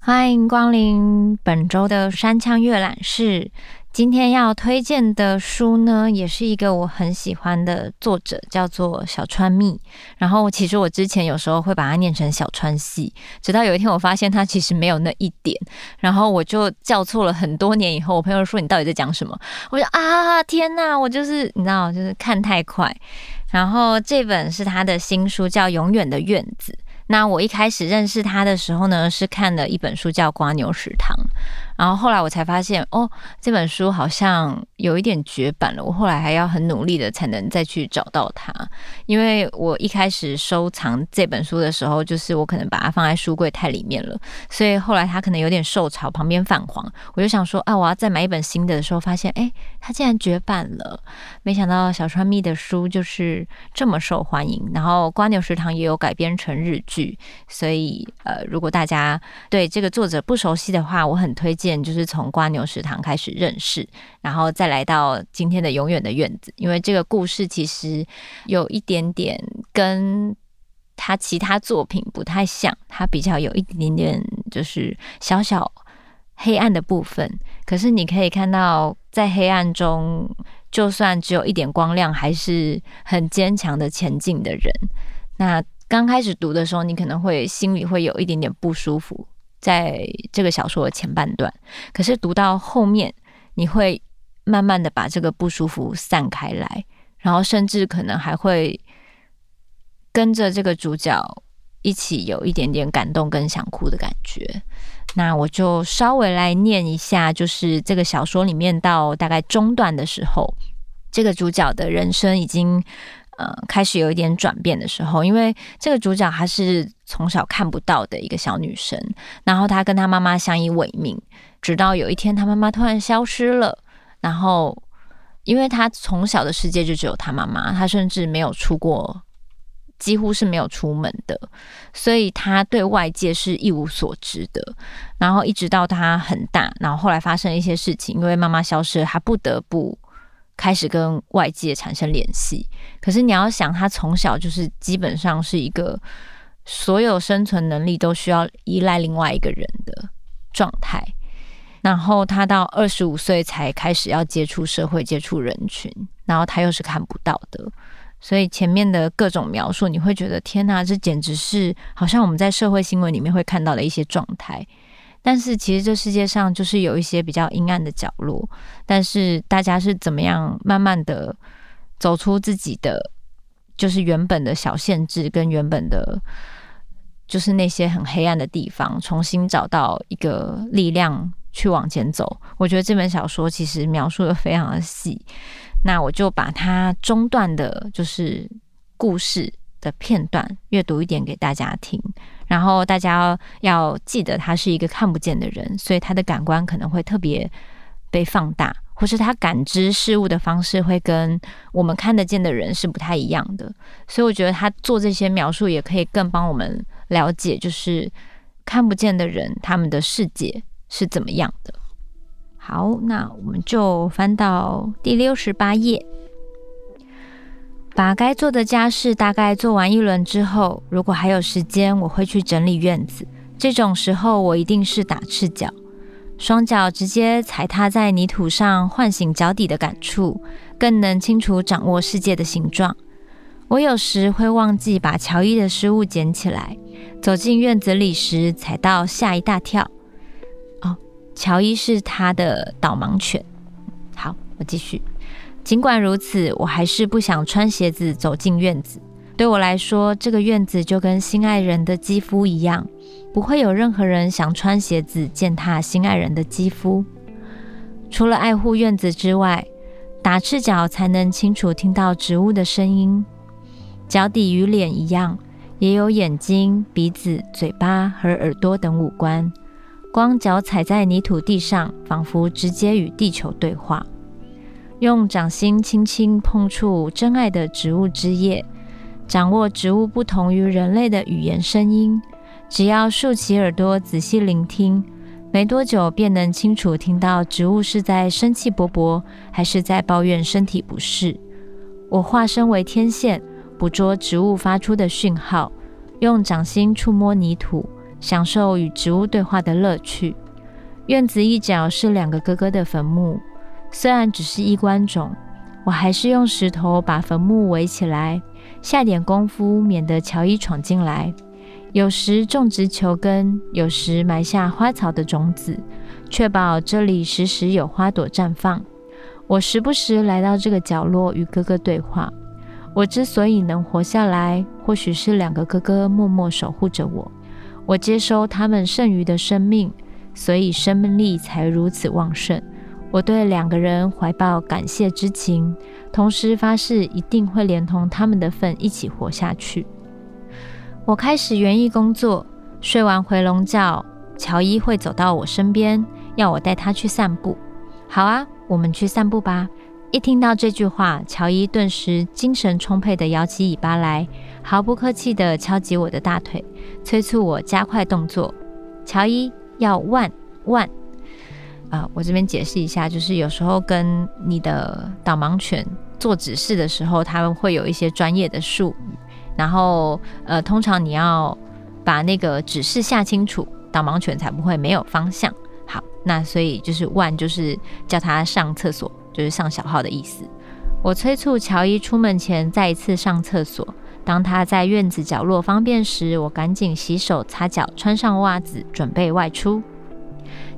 欢迎光临本周的山羌阅览室。今天要推荐的书呢，也是一个我很喜欢的作者，叫做小川糸。然后，其实我之前有时候会把它念成小川系，直到有一天我发现它其实没有那一点，然后我就叫错了很多年以后，我朋友说，你到底在讲什么？我说啊，天哪，我就是你知道，就是看太快。然后这本是他的新书，叫《永远的院子》。那我一开始认识他的时候呢，是看了一本书叫《瓜牛食堂》。然后后来我才发现，哦，这本书好像有一点绝版了。我后来还要很努力的才能再去找到它，因为我一开始收藏这本书的时候，就是我可能把它放在书柜太里面了，所以后来它可能有点受潮，旁边泛黄。我就想说，啊，我要再买一本新的的时候，发现，哎，它竟然绝版了。没想到小川糸的书就是这么受欢迎。然后《瓜牛食堂》也有改编成日剧，所以呃，如果大家对这个作者不熟悉的话，我很推荐。就是从瓜牛食堂开始认识，然后再来到今天的永远的院子。因为这个故事其实有一点点跟他其他作品不太像，他比较有一点点就是小小黑暗的部分。可是你可以看到，在黑暗中，就算只有一点光亮，还是很坚强的前进的人。那刚开始读的时候，你可能会心里会有一点点不舒服。在这个小说的前半段，可是读到后面，你会慢慢的把这个不舒服散开来，然后甚至可能还会跟着这个主角一起有一点点感动跟想哭的感觉。那我就稍微来念一下，就是这个小说里面到大概中段的时候，这个主角的人生已经。呃，开始有一点转变的时候，因为这个主角她是从小看不到的一个小女生，然后她跟她妈妈相依为命，直到有一天她妈妈突然消失了，然后因为她从小的世界就只有她妈妈，她甚至没有出过，几乎是没有出门的，所以她对外界是一无所知的。然后一直到她很大，然后后来发生一些事情，因为妈妈消失了，她不得不。开始跟外界产生联系，可是你要想，他从小就是基本上是一个所有生存能力都需要依赖另外一个人的状态，然后他到二十五岁才开始要接触社会、接触人群，然后他又是看不到的，所以前面的各种描述，你会觉得天哪，这简直是好像我们在社会新闻里面会看到的一些状态。但是其实这世界上就是有一些比较阴暗的角落，但是大家是怎么样慢慢的走出自己的，就是原本的小限制跟原本的，就是那些很黑暗的地方，重新找到一个力量去往前走。我觉得这本小说其实描述的非常的细，那我就把它中段的，就是故事的片段阅读一点给大家听。然后大家要记得，他是一个看不见的人，所以他的感官可能会特别被放大，或是他感知事物的方式会跟我们看得见的人是不太一样的。所以我觉得他做这些描述，也可以更帮我们了解，就是看不见的人他们的世界是怎么样的。好，那我们就翻到第六十八页。把该做的家事大概做完一轮之后，如果还有时间，我会去整理院子。这种时候，我一定是打赤脚，双脚直接踩踏在泥土上，唤醒脚底的感触，更能清楚掌握世界的形状。我有时会忘记把乔伊的失物捡起来，走进院子里时踩到，吓一大跳。哦，乔伊是他的导盲犬。好，我继续。尽管如此，我还是不想穿鞋子走进院子。对我来说，这个院子就跟心爱人的肌肤一样，不会有任何人想穿鞋子践踏心爱人的肌肤。除了爱护院子之外，打赤脚才能清楚听到植物的声音。脚底与脸一样，也有眼睛、鼻子、嘴巴和耳朵等五官。光脚踩在泥土地上，仿佛直接与地球对话。用掌心轻轻碰触真爱的植物枝叶，掌握植物不同于人类的语言声音。只要竖起耳朵仔细聆听，没多久便能清楚听到植物是在生气勃勃，还是在抱怨身体不适。我化身为天线，捕捉植物发出的讯号，用掌心触摸泥土，享受与植物对话的乐趣。院子一角是两个哥哥的坟墓，虽然只是衣冠冢，我还是用石头把坟墓围起来，下点功夫，免得乔伊闯进来。有时种植球根，有时埋下花草的种子，确保这里时时有花朵绽放。我时不时来到这个角落与哥哥对话。我之所以能活下来，或许是两个哥哥默默守护着我。我接收他们剩余的生命，所以生命力才如此旺盛。我对两个人怀抱感谢之情，同时发誓一定会连同他们的份一起活下去。我开始园艺工作，睡完回笼觉，乔伊会走到我身边，要我带他去散步。好啊，我们去散步吧。一听到这句话，乔伊顿时精神充沛地摇起尾巴来，毫不客气地敲击我的大腿，催促我加快动作。乔伊要万万啊！我这边解释一下，就是有时候跟你的导盲犬做指示的时候，他们会有一些专业的术语。然后，呃，通常你要把那个指示下清楚，导盲犬才不会没有方向。好，那所以就是万，就是叫他上厕所，就是上小号的意思。我催促乔伊出门前再一次上厕所。当他在院子角落方便时，我赶紧洗手擦脚，穿上袜子，准备外出。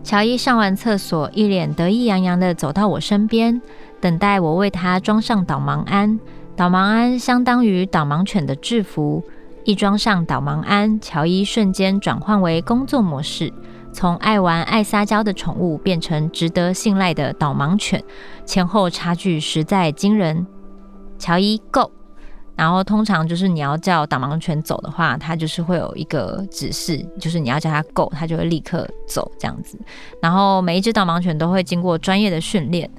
乔伊上完厕所，一脸得意洋洋地走到我身边，等待我为他装上导盲鞍。导盲鞍相当于导盲犬的制服，一装上导盲鞍，乔伊瞬间转换为工作模式，从爱玩爱撒娇的宠物变成值得信赖的导盲犬，前后差距实在惊人。乔伊 Go，然后通常就是你要叫导盲犬走的话，它就是会有一个指示，就是你要叫它 Go，它就会立刻走这样子。然后每一只导盲犬都会经过专业的训练。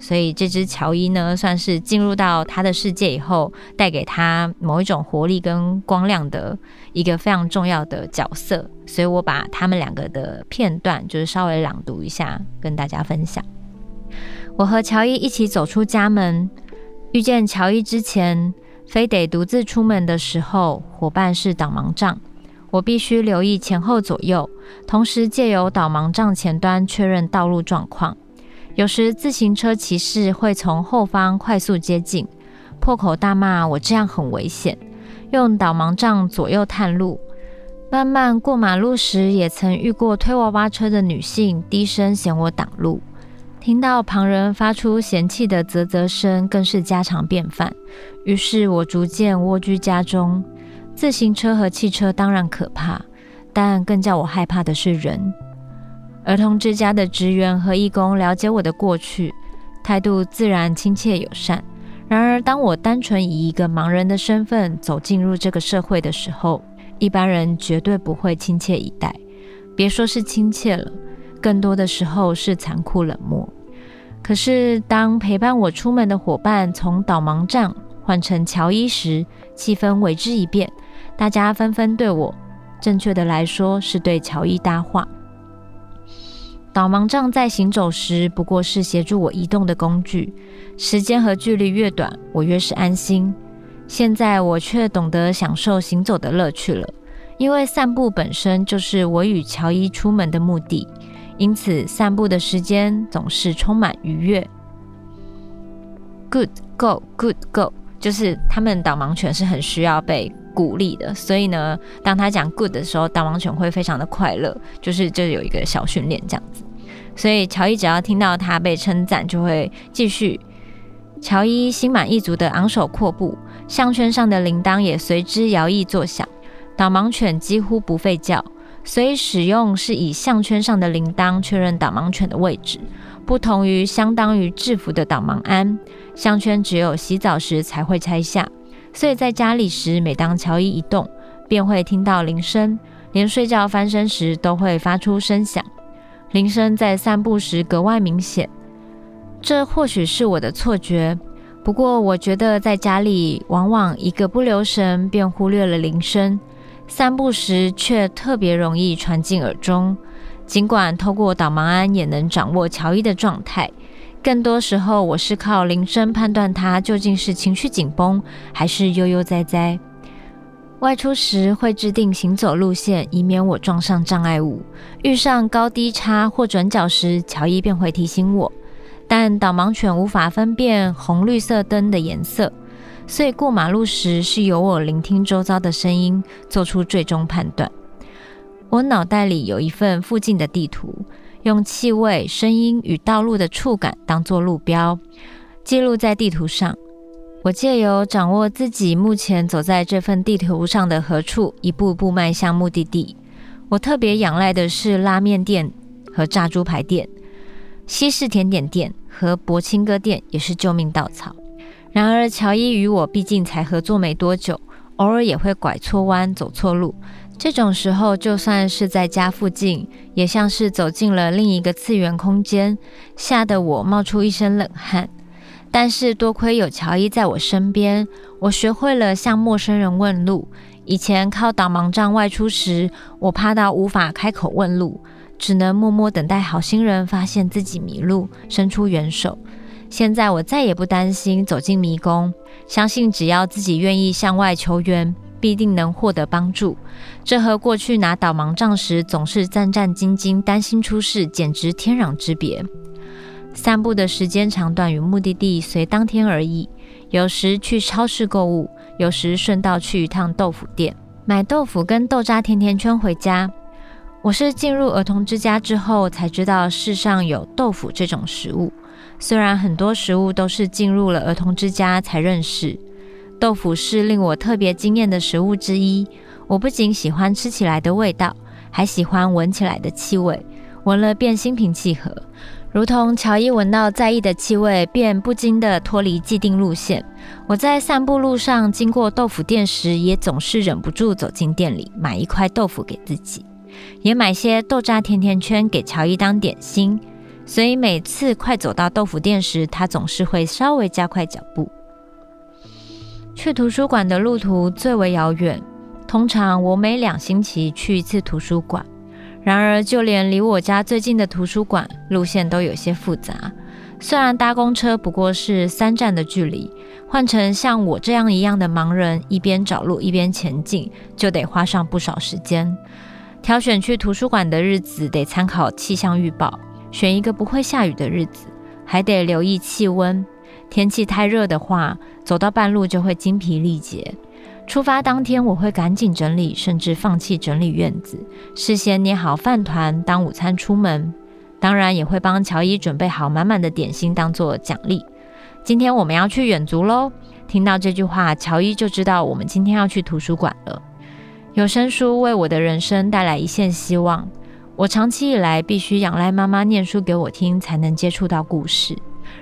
所以这只乔伊呢，算是进入到他的世界以后，带给他某一种活力跟光亮的一个非常重要的角色。所以我把他们两个的片段，就是稍微朗读一下，跟大家分享。我和乔伊一起走出家门，遇见乔伊之前，非得独自出门的时候，伙伴是导盲杖，我必须留意前后左右，同时借由导盲杖前端确认道路状况。有时自行车骑士会从后方快速接近，破口大骂我这样很危险，用导盲杖左右探路。慢慢过马路时，也曾遇过推娃娃车的女性低声嫌我挡路。听到旁人发出嫌弃的啧啧声，更是家常便饭。于是我逐渐蜗居家中。自行车和汽车当然可怕，但更叫我害怕的是人。儿童之家的职员和义工了解我的过去，态度自然亲切友善。然而，当我单纯以一个盲人的身份走进入这个社会的时候，一般人绝对不会亲切以待。别说是亲切了，更多的时候是残酷冷漠。可是，当陪伴我出门的伙伴从导盲杖换成乔伊时，气氛为之一变，大家纷纷对我，正确的来说是对乔伊搭话。导盲杖在行走时不过是协助我移动的工具，时间和距离越短，我越是安心。现在我却懂得享受行走的乐趣了，因为散步本身就是我与乔伊出门的目的，因此散步的时间总是充满愉悦。Good go, good go，就是他们导盲犬是很需要被鼓励的，所以呢，当他讲 good 的时候，导盲犬会非常的快乐，就是就有一个小训练这样子。所以乔伊只要听到他被称赞，就会继续。乔伊心满意足的昂首阔步，项圈上的铃铛也随之摇曳作响。导盲犬几乎不吠叫，所以使用是以项圈上的铃铛确认导盲犬的位置，不同于相当于制服的导盲鞍，项圈只有洗澡时才会拆下。所以在家里时，每当乔伊一动，便会听到铃声，连睡觉翻身时都会发出声响。铃声在散步时格外明显，这或许是我的错觉。不过，我觉得在家里往往一个不留神便忽略了铃声，散步时却特别容易传进耳中。尽管透过导盲鞍也能掌握乔伊的状态，更多时候我是靠铃声判断他究竟是情绪紧绷还是悠悠哉哉。外出时会制定行走路线，以免我撞上障碍物。遇上高低差或转角时，乔伊便会提醒我。但导盲犬无法分辨红绿色灯的颜色，所以过马路时是由我聆听周遭的声音，做出最终判断。我脑袋里有一份附近的地图，用气味、声音与道路的触感当作路标，记录在地图上。我借由掌握自己目前走在这份地图上的何处，一步步迈向目的地。我特别仰赖的是拉面店和炸猪排店，西式甜点店和柏青哥店也是救命稻草。然而，乔伊与我毕竟才合作没多久，偶尔也会拐错弯、走错路。这种时候，就算是在家附近，也像是走进了另一个次元空间，吓得我冒出一身冷汗。但是多亏有乔伊在我身边，我学会了向陌生人问路。以前靠导盲杖外出时，我怕到无法开口问路，只能默默等待好心人发现自己迷路，伸出援手。现在我再也不担心走进迷宫，相信只要自己愿意向外求援，必定能获得帮助。这和过去拿导盲杖时总是战战兢兢、担心出事，简直天壤之别。散步的时间长短与目的地随当天而异，有时去超市购物，有时顺道去一趟豆腐店买豆腐跟豆渣甜甜圈回家。我是进入儿童之家之后才知道世上有豆腐这种食物，虽然很多食物都是进入了儿童之家才认识，豆腐是令我特别惊艳的食物之一。我不仅喜欢吃起来的味道，还喜欢闻起来的气味，闻了便心平气和。如同乔伊闻到在意的气味，便不禁地脱离既定路线。我在散步路上经过豆腐店时，也总是忍不住走进店里买一块豆腐给自己，也买些豆渣甜甜圈给乔伊当点心。所以每次快走到豆腐店时，他总是会稍微加快脚步。去图书馆的路途最为遥远，通常我每两星期去一次图书馆。然而，就连离我家最近的图书馆路线都有些复杂。虽然搭公车不过是三站的距离，换成像我这样一样的盲人，一边找路一边前进，就得花上不少时间。挑选去图书馆的日子，得参考气象预报，选一个不会下雨的日子，还得留意气温。天气太热的话，走到半路就会精疲力竭。出发当天，我会赶紧整理，甚至放弃整理院子，事先捏好饭团当午餐出门。当然，也会帮乔伊准备好满满的点心当做奖励。今天我们要去远足喽！听到这句话，乔伊就知道我们今天要去图书馆了。有声书为我的人生带来一线希望。我长期以来必须仰赖妈妈念书给我听，才能接触到故事。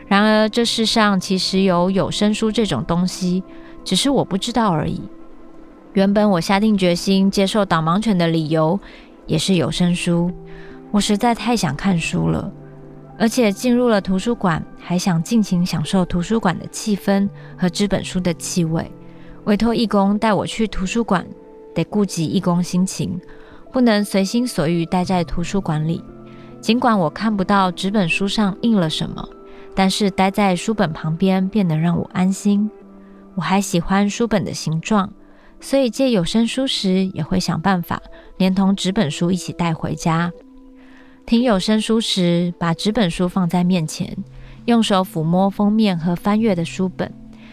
然而，这世上其实有有声书这种东西，只是我不知道而已。原本我下定决心接受导盲犬的理由，也是有声书。我实在太想看书了，而且进入了图书馆，还想尽情享受图书馆的气氛和纸本书的气味。委托义工带我去图书馆，得顾及义工心情，不能随心所欲待在图书馆里。尽管我看不到纸本书上印了什么，但是待在书本旁边便能让我安心。我还喜欢书本的形状。所以借有声书时，也会想办法连同纸本书一起带回家。听有声书时，把纸本书放在面前，用手抚摸封面和翻阅的书本，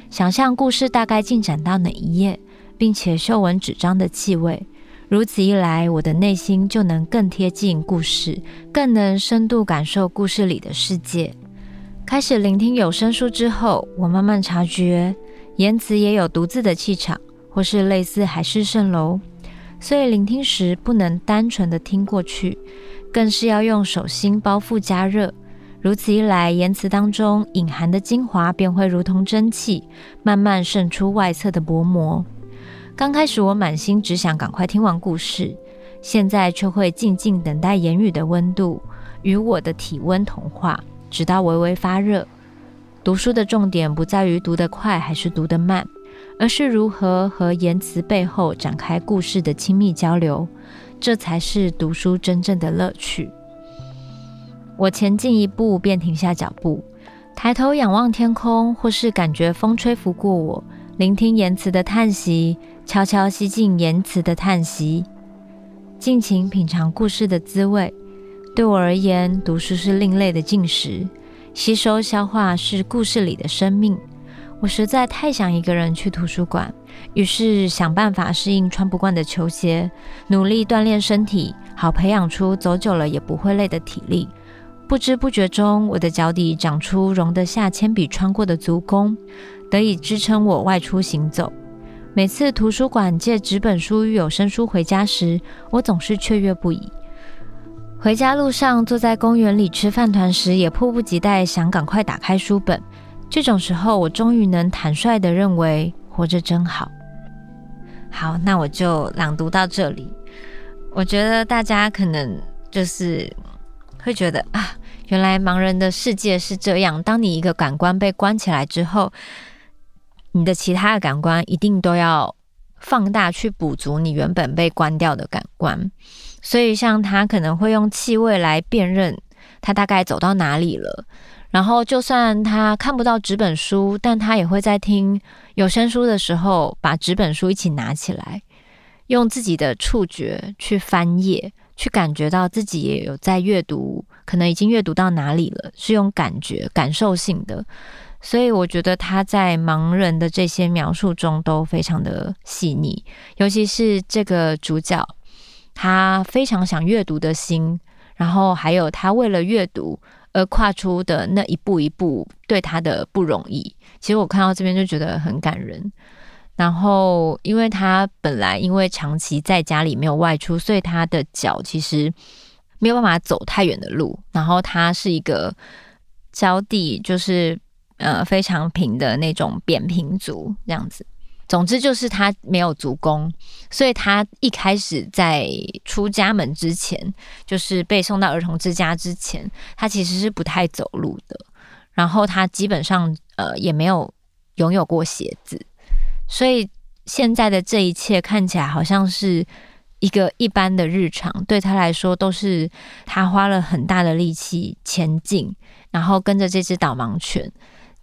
想象故事大概进展到哪一页，并且嗅闻纸张的气味。如此一来，我的内心就能更贴近故事，更能深度感受故事里的世界。开始聆听有声书之后，我慢慢察觉，言辞也有独自的气场。或是类似海市蜃楼，所以聆听时不能单纯的听过去，更是要用手心包覆加热。如此一来，言辞当中隐含的精华便会如同蒸汽，慢慢渗出外侧的薄膜。刚开始我满心只想赶快听完故事，现在却会静静等待言语的温度与我的体温同化，直到微微发热。读书的重点不在于读得快还是读得慢。而是如何和言辞背后展开故事的亲密交流，这才是读书真正的乐趣。我前进一步便停下脚步，抬头仰望天空，或是感觉风吹拂过我，聆听言辞的叹息，悄悄吸进言辞的叹息，尽情品尝故事的滋味。对我而言，读书是另类的进食，吸收消化是故事里的生命。我实在太想一个人去图书馆，于是想办法适应穿不惯的球鞋，努力锻炼身体，好培养出走久了也不会累的体力。不知不觉中，我的脚底长出容得下铅笔穿过的足弓，得以支撑我外出行走。每次图书馆借纸本书与有声书回家时，我总是雀跃不已。回家路上，坐在公园里吃饭团时，也迫不及待想赶快打开书本。这种时候，我终于能坦率地认为活着真好。好，那我就朗读到这里。我觉得大家可能就是会觉得啊，原来盲人的世界是这样。当你一个感官被关起来之后，你的其他的感官一定都要放大去补足你原本被关掉的感官。所以，像他可能会用气味来辨认他大概走到哪里了。然后，就算他看不到纸本书，但他也会在听有声书的时候，把纸本书一起拿起来，用自己的触觉去翻页，去感觉到自己也有在阅读，可能已经阅读到哪里了，是用感觉、感受性的。所以，我觉得他在盲人的这些描述中都非常的细腻，尤其是这个主角，他非常想阅读的心，然后还有他为了阅读。而跨出的那一步一步，对他的不容易。其实我看到这边就觉得很感人。然后，因为他本来因为长期在家里没有外出，所以他的脚其实没有办法走太远的路。然后，他是一个脚底就是呃非常平的那种扁平足这样子。总之就是他没有足弓，所以他一开始在出家门之前，就是被送到儿童之家之前，他其实是不太走路的。然后他基本上呃也没有拥有过鞋子，所以现在的这一切看起来好像是一个一般的日常，对他来说都是他花了很大的力气前进，然后跟着这只导盲犬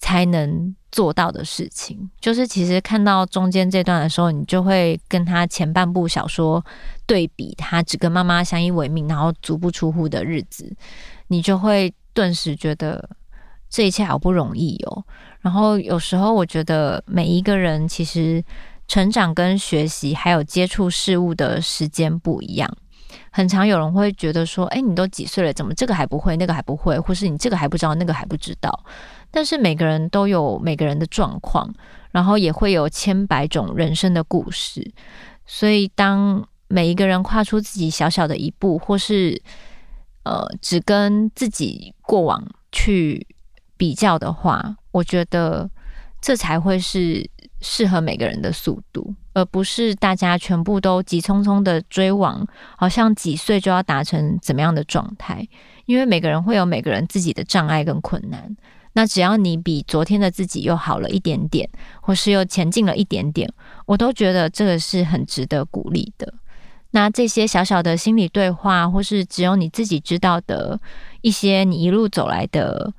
才能做到的事情，就是其实看到中间这段的时候，你就会跟他前半部小说对比，他只跟妈妈相依为命，然后足不出户的日子，你就会顿时觉得这一切好不容易哦。然后有时候我觉得每一个人其实成长跟学习还有接触事物的时间不一样，很常有人会觉得说：“哎，你都几岁了，怎么这个还不会，那个还不会，或是你这个还不知道，那个还不知道。”但是每个人都有每个人的状况，然后也会有千百种人生的故事，所以当每一个人跨出自己小小的一步，或是呃只跟自己过往去比较的话，我觉得这才会是适合每个人的速度，而不是大家全部都急匆匆的追往，好像几岁就要达成怎么样的状态，因为每个人会有每个人自己的障碍跟困难。那只要你比昨天的自己又好了一点点，或是又前进了一点点，我都觉得这个是很值得鼓励的。那这些小小的心理对话，或是只有你自己知道的一些你一路走来的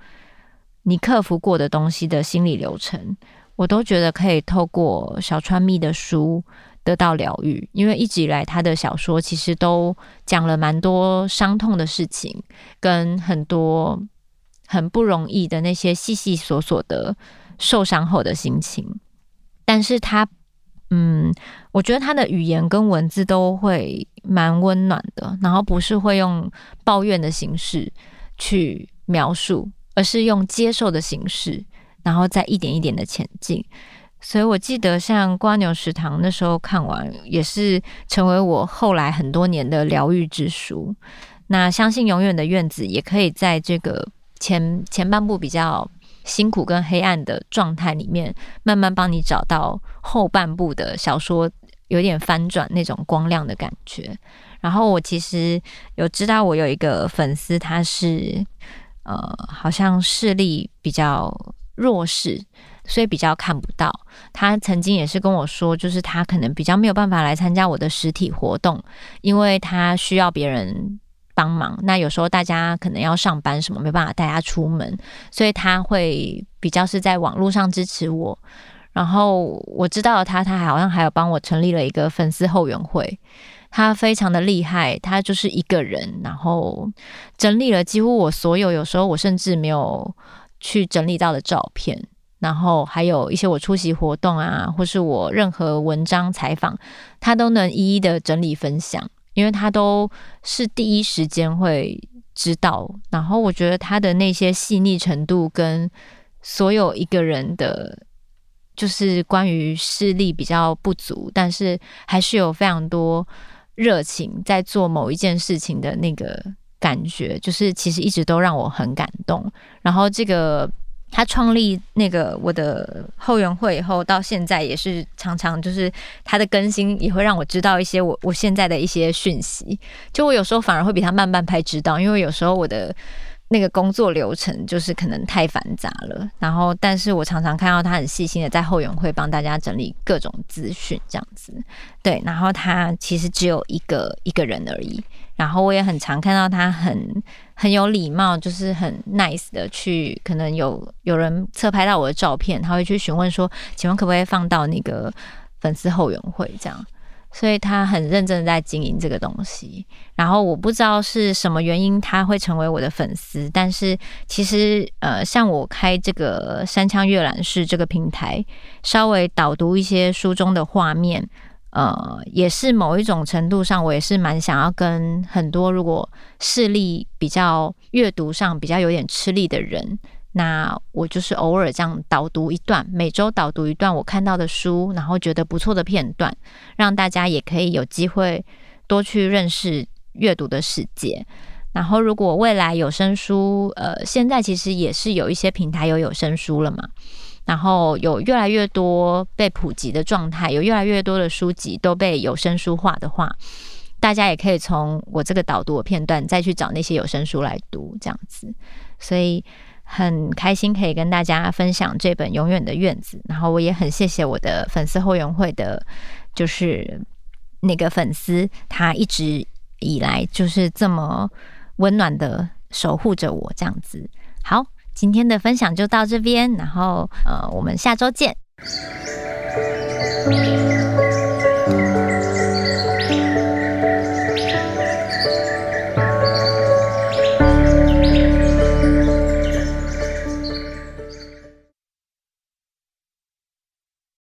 你克服过的东西的心理流程，我都觉得可以透过小川糸的书得到疗愈。因为一直以来他的小说其实都讲了蛮多伤痛的事情，跟很多。很不容易的那些细细琐琐的受伤后的心情，但是他，嗯，我觉得他的语言跟文字都会蛮温暖的，然后不是会用抱怨的形式去描述，而是用接受的形式，然后再一点一点的前进。所以我记得像瓜牛食堂那时候看完，也是成为我后来很多年的疗愈之书。那相信永远的院子也可以在这个。前前半部比较辛苦跟黑暗的状态里面，慢慢帮你找到后半部的小说有点翻转那种光亮的感觉。然后我其实有知道，我有一个粉丝，他是呃好像视力比较弱势，所以比较看不到。他曾经也是跟我说，就是他可能比较没有办法来参加我的实体活动，因为他需要别人。帮忙。那有时候大家可能要上班什么，没办法带他出门，所以他会比较是在网络上支持我。然后我知道他，他还好像还有帮我成立了一个粉丝后援会。他非常的厉害，他就是一个人，然后整理了几乎我所有，有时候我甚至没有去整理到的照片，然后还有一些我出席活动啊，或是我任何文章采访，他都能一一的整理分享，因为他都是第一时间会知道。然后我觉得他的那些细腻程度跟所有一个人的。就是关于视力比较不足，但是还是有非常多热情在做某一件事情的那个感觉，就是其实一直都让我很感动。然后这个他创立那个我的后援会以后，到现在也是常常就是他的更新也会让我知道一些我我现在的一些讯息。就我有时候反而会比他慢半拍知道，因为有时候我的。那个工作流程就是可能太繁杂了，然后，但是我常常看到他很细心的在后援会帮大家整理各种资讯，这样子，对，然后他其实只有一个一个人而已，然后我也很常看到他很很有礼貌，就是很 nice 的去，可能有有人侧拍到我的照片，他会去询问说，请问可不可以放到那个粉丝后援会？这样。所以他很认真的在经营这个东西，然后我不知道是什么原因他会成为我的粉丝，但是其实呃，像我开这个山枪阅览室这个平台，稍微导读一些书中的画面，呃，也是某一种程度上，我也是蛮想要跟很多如果视力比较阅读上比较有点吃力的人。那我就是偶尔这样导读一段，每周导读一段我看到的书，然后觉得不错的片段，让大家也可以有机会多去认识阅读的世界。然后，如果未来有声书，呃，现在其实也是有一些平台有有声书了嘛，然后有越来越多被普及的状态，有越来越多的书籍都被有声书化的话，大家也可以从我这个导读的片段再去找那些有声书来读，这样子，所以。很开心可以跟大家分享这本《永远的院子》，然后我也很谢谢我的粉丝后援会的，就是那个粉丝，他一直以来就是这么温暖的守护着我，这样子。好，今天的分享就到这边，然后呃，我们下周见。